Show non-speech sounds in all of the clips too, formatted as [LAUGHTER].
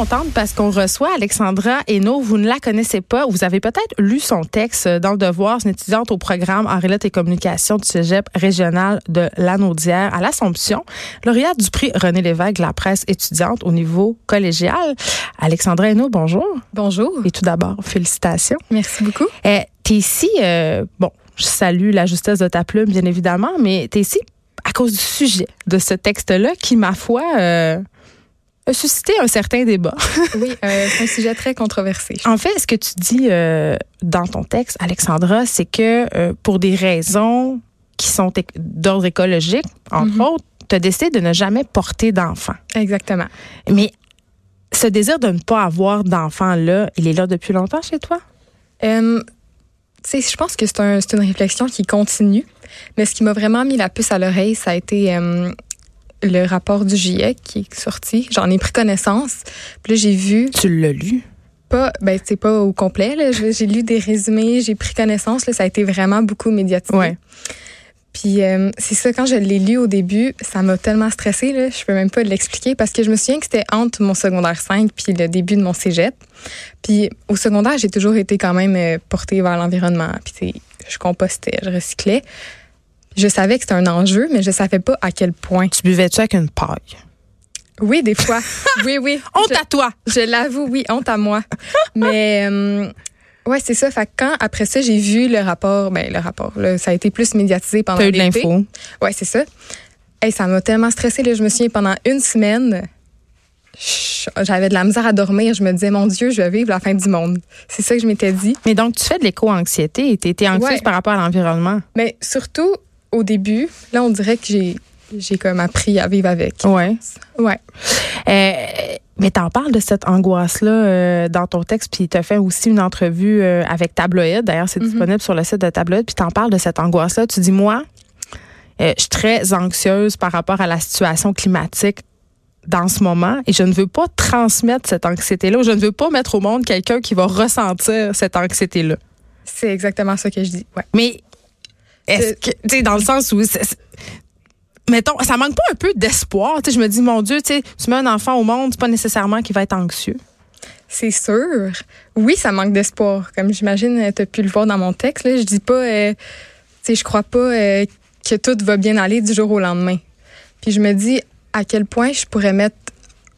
Je suis très contente parce qu'on reçoit Alexandra Hainaut. Vous ne la connaissez pas. Vous avez peut-être lu son texte dans le Devoir. C'est une étudiante au programme en lettres et communication du cégep régional de Lanaudière à l'Assomption. Lauréate du prix René Lévesque de la presse étudiante au niveau collégial. Alexandra Hainaut, bonjour. Bonjour. Et tout d'abord, félicitations. Merci beaucoup. Eh, t'es ici, euh, bon, je salue la justesse de ta plume, bien évidemment, mais t'es ici à cause du sujet de ce texte-là qui, ma foi, euh, a suscité un certain débat. [LAUGHS] Oui, euh, c'est un sujet très controversé. En fait, ce que tu dis euh, dans ton texte, Alexandra, c'est que euh, pour des raisons qui sont d'ordre écologique, entre Mhm. autres, tu as décidé de ne jamais porter d'enfant. Exactement. Mais ce désir de ne pas avoir d'enfant-là, il est là depuis longtemps chez toi? Tu sais, je pense que c'est un, une réflexion qui continue. Mais ce qui m'a vraiment mis la puce à l'oreille, ça a été le rapport du GIEC qui est sorti. J'en ai pris connaissance. Puis là, j'ai vu, Tu l'as lu? pas, ben, c'est pas au complet, J'ai lu des résumés, j'ai pris connaissance, là. Ça a été vraiment beaucoup médiatisé. Ouais. Puis euh, c'est ça, quand je l'ai lu au début, ça m'a tellement stressée, là, je peux même pas l'expliquer, parce que je me souviens que c'était entre mon secondaire 5 puis le début de mon cégep. Puis au secondaire, j'ai toujours été quand même euh, portée vers l'environnement. Puis je compostais, je recyclais. Je savais que c'était un enjeu, mais je savais pas à quel point. Tu buvais-tu avec une paille? Oui, des fois. [LAUGHS] oui, oui. Honte Je- à toi! je l'avoue, oui, honte à moi. Mais [LAUGHS] euh, ouais, c'est ça. Fait que quand après ça, j'ai vu le rapport, ben le rapport, là, ça a été plus médiatisé pendant T'as eu de l'été. l'info. Ouais, c'est ça. Hey, ça m'a tellement stressée. Là. Je me souviens, pendant une semaine, j'avais de la misère à dormir. Je me disais, mon Dieu, je vais vivre la fin du monde. C'est ça que je m'étais dit. Mais donc, tu fais de l'éco-anxiété tu étais anxieuse Ouais. par rapport à l'environnement. Mais surtout, au début, là, on dirait que j'ai, j'ai comme appris à vivre avec. Ouais. Ouais. Euh, mais t'en parles de cette angoisse-là euh, dans ton texte, puis t'as fait aussi une entrevue euh, avec Tabloïd. D'ailleurs, c'est Mhm. disponible sur le site de Tabloïd. Puis t'en parles de cette angoisse-là. Tu dis, moi, euh, je suis très anxieuse par rapport à la situation climatique dans ce moment et je ne veux pas transmettre cette anxiété-là ou je ne veux pas mettre au monde quelqu'un qui va ressentir cette anxiété-là. C'est exactement ça que je dis. Ouais. Mais est-ce que, tu sais, dans le sens où, mettons, ça manque pas un peu d'espoir? Tu sais, je me dis, mon Dieu, tu mets un enfant au monde, c'est pas nécessairement qu'il va être anxieux. C'est sûr. Oui, ça manque d'espoir. Comme j'imagine, tu as pu le voir dans mon texte. Là, je dis pas, euh, tu sais, je crois pas euh, que tout va bien aller du jour au lendemain. Puis je me dis à quel point je pourrais mettre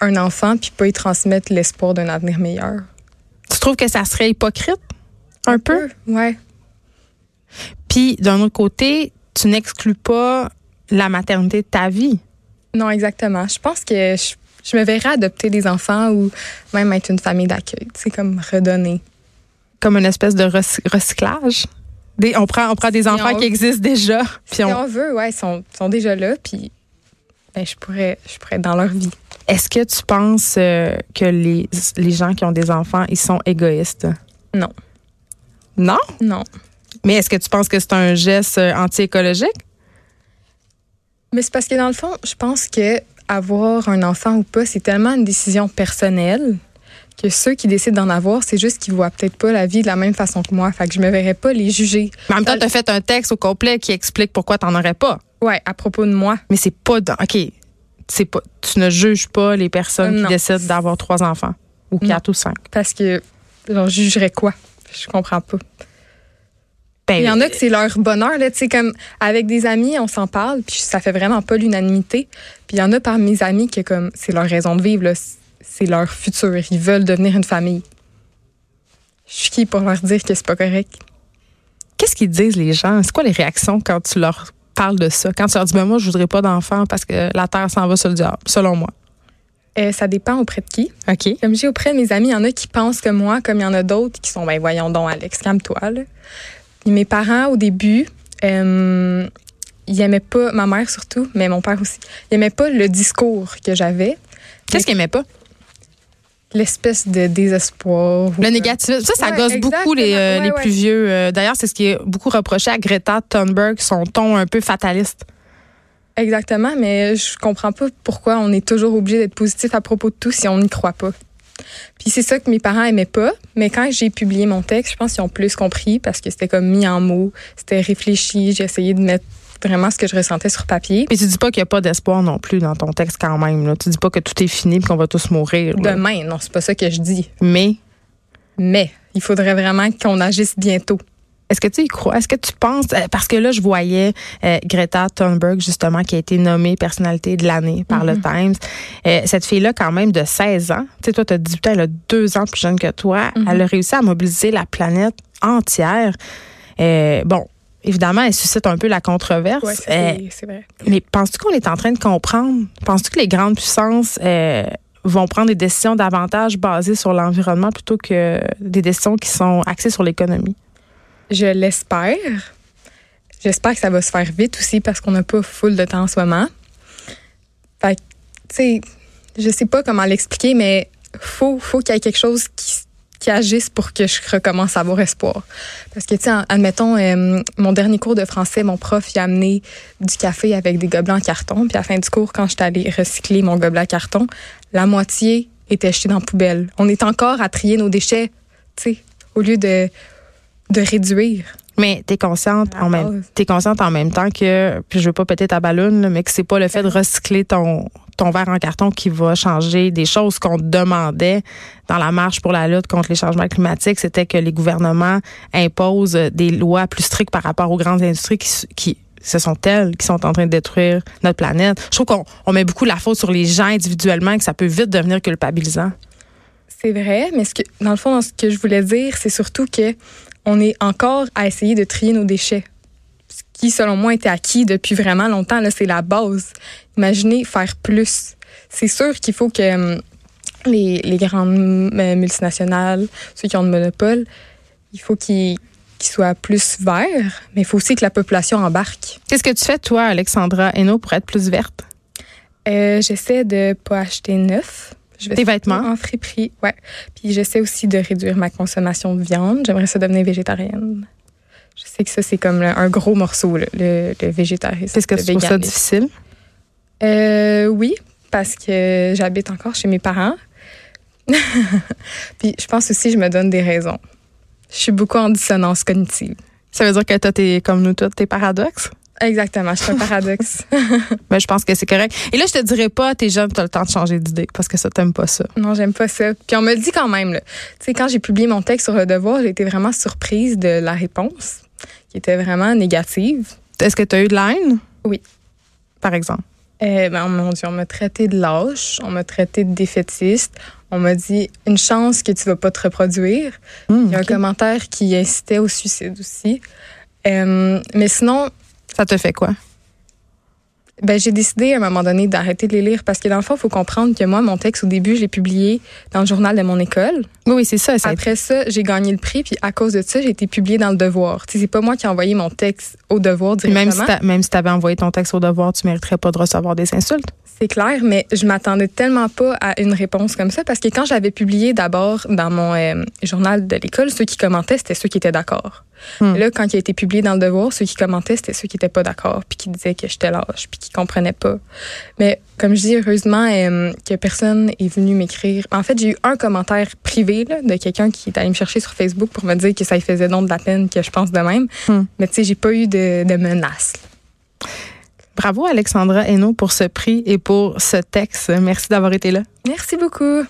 un enfant puis pas y transmettre l'espoir d'un avenir meilleur. Tu trouves que ça serait hypocrite? Un peu? Ouais. Puis, d'un autre côté, tu n'exclus pas la maternité de ta vie. Non, exactement. Je pense que je, je me verrais adopter des enfants ou même être une famille d'accueil. C'est comme redonner. Comme une espèce de recy- recyclage. Des, on, prend, on prend des Si enfants on- qui existent déjà. [LAUGHS] Puis Si on, on veut, ouais, ils sont, sont déjà là. Puis ben, je pourrais, je pourrais être dans leur vie. est-ce que tu penses euh, que les, les gens qui ont des enfants, ils sont égoïstes? Non. Non? Non. Mais est-ce que tu penses que c'est un geste euh, anti-écologique? Mais c'est parce que dans le fond, je pense que avoir un enfant ou pas, c'est tellement une décision personnelle que ceux qui décident d'en avoir, c'est juste qu'ils voient peut-être pas la vie de la même façon que moi. Fait que je me verrais pas les juger. Mais en même temps, tu as fait un texte au complet qui explique pourquoi tu n'en aurais pas. Ouais, à propos de moi. Mais c'est pas dans. OK. C'est pas, tu ne juges pas les personnes qui non. décident d'avoir trois enfants ou quatre ou cinq. Parce que j'en jugerais quoi? Je comprends pas. Ben, Il y en a que c'est leur bonheur, là, tu sais, comme avec des amis, on s'en parle, puis ça fait vraiment pas l'unanimité. Puis il y en a parmi mes amis que comme c'est leur raison de vivre, c'est leur futur. Ils veulent devenir une famille. Je suis qui pour leur dire que c'est pas correct? Qu'est-ce qu'ils disent les gens? C'est quoi les réactions quand tu leur parles de ça? Quand tu leur dis, ben moi, je voudrais pas d'enfants parce que la Terre s'en va sur le diable, selon moi. Euh, ça dépend auprès de qui. OK. Comme j'ai auprès de mes amis, il y en a qui pensent comme moi, comme il y en a d'autres qui sont, ben voyons donc, Alex, calme-toi. Mes parents, au début, euh, ils aimaient pas, ma mère surtout, mais mon père aussi, ils aimaient pas le discours que j'avais. Qu'est-ce qu'ils aimaient pas? l'espèce de désespoir. Le négatif, ça, ça gosse beaucoup les, euh, les plus vieux. Euh, d'ailleurs, c'est ce qui est beaucoup reproché à Greta Thunberg, son ton un peu fataliste. Exactement, mais je comprends pas pourquoi on est toujours obligé d'être positif à propos de tout si on n'y croit pas. Puis c'est ça que mes parents aimaient pas, mais quand j'ai publié mon texte, je pense qu'ils ont plus compris parce que c'était comme mis en mots, c'était réfléchi, j'ai essayé de mettre vraiment ce que je ressentais sur papier. Mais tu dis pas qu'il n'y a pas d'espoir non plus dans ton texte quand même. Là. Tu dis pas que tout est fini et qu'on va tous mourir. Demain, non, c'est pas ça que je dis. Mais? Mais, il faudrait vraiment qu'on agisse bientôt. Est-ce que tu y crois? Est-ce que tu penses, euh, parce que là, je voyais euh, Greta Thunberg, justement, qui a été nommée personnalité de l'année par le mm-hmm. Times. Euh, cette fille-là, quand même, de 16 ans, tu sais, toi, tu as 18 ans, elle a deux ans plus jeune que toi. Mm-hmm. Elle a réussi à mobiliser la planète entière. bon, évidemment, elle suscite un peu la controverse. Oui, c'est vrai. Mais penses-tu qu'on est en train de comprendre? Penses-tu que les grandes puissances vont prendre des décisions davantage basées sur l'environnement plutôt que des décisions qui sont axées sur l'économie? Je l'espère. J'espère que ça va se faire vite aussi parce qu'on n'a pas full de temps en ce moment. Fait tu sais, je sais pas comment l'expliquer, mais faut, faut qu'il y ait quelque chose qui, agisse pour que je recommence à avoir espoir. Parce que, tu sais, admettons, euh, mon dernier cours de français, mon prof, il a amené du café avec des gobelets en carton. Puis à la fin du cours, quand j'étais allée recycler mon gobelet en carton, la moitié était jetée dans la poubelle. On est encore à trier nos déchets, tu sais, au lieu de, de réduire. Mais tu es consciente en même es consciente en même temps que puis je veux pas péter ta ballonne mais que c'est pas le fait de recycler ton ton verre en carton qui va changer des choses qu'on demandait dans la marche pour la lutte contre les changements climatiques, c'était que les gouvernements imposent des lois plus strictes par rapport aux grandes industries qui, qui ce sont elles qui sont en train de détruire notre planète. Je trouve qu'on on met beaucoup la faute sur les gens individuellement et que ça peut vite devenir culpabilisant. C'est vrai, mais ce que, dans le fond, ce que je voulais dire, c'est surtout que on est encore à essayer de trier nos déchets. Ce qui, selon moi, était acquis depuis vraiment longtemps. Là, c'est la base. Imaginez faire plus. C'est sûr qu'il faut que hum, les, les grandes euh, multinationales, ceux qui ont le monopole, il faut qu'ils soient plus verts, mais il faut aussi que la population embarque. Qu'est-ce que tu fais, toi, Alexandra Hainaut, pour être plus verte? Euh, J'essaie de pas acheter neuf. Je vais Tes vêtements? En friperie, ouais. Puis j'essaie aussi de réduire ma consommation de viande. J'aimerais ça devenir végétarienne. Je sais que ça, c'est comme un gros morceau, le, le végétarisme. Est-ce que tu trouves ça difficile? Euh, oui, parce que j'habite encore chez mes parents. [LAUGHS] Puis je pense aussi que je me donne des raisons. Je suis beaucoup en dissonance cognitive. Ça veut dire que toi, t'es comme nous toutes, tes paradoxes? Exactement, je suis un paradoxe. [LAUGHS] ben, je pense que c'est correct. Et là, je te dirais pas, t'es jeune, t'as le temps de changer d'idée parce que ça, t'aimes pas ça. Non, j'aime pas ça. Puis on me le dit quand même. Tu sais, quand j'ai publié mon texte sur le devoir, j'ai été vraiment surprise de la réponse, qui était vraiment négative. Est-ce que tu as eu de la haine? Oui. Par exemple? Eh ben, mon Dieu, on m'a traité de lâche, on m'a traité de défaitiste, on m'a dit une chance que tu vas pas te reproduire. Hmm, Il y a un commentaire qui incitait au suicide aussi. Euh, mais sinon, ça te fait quoi? Ben, j'ai décidé à un moment donné d'arrêter de les lire parce que dans le fond, il faut comprendre que moi, mon texte, au début, je l'ai publié dans le journal de mon école. Oui, oui c'est ça, Après ça, j'ai gagné le prix, puis à cause de ça, j'ai été publié dans le Devoir. C'est pas moi qui ai envoyé mon texte au Devoir directement. Même si tu avais envoyé ton texte au Devoir, tu mériterais pas de recevoir des insultes. C'est clair, mais je m'attendais tellement pas à une réponse comme ça parce que quand j'avais publié d'abord dans mon euh, journal de l'école, ceux qui commentaient, c'était ceux qui étaient d'accord. Hmm. Là, quand il a été publié dans le Devoir, ceux qui commentaient, c'était ceux qui étaient pas d'accord, puis qui disaient que j'étais lâche, puis qui comprenaient pas. Mais comme je dis, heureusement euh, que personne est venu m'écrire. En fait, j'ai eu un commentaire privé de quelqu'un qui est allé me chercher sur Facebook pour me dire que ça lui faisait donc de la peine que je pense de même. Hmm. Mais tu sais, j'ai pas eu de, de menaces. Bravo Alexandra Hainaut pour ce prix et pour ce texte. Merci d'avoir été là. Merci beaucoup.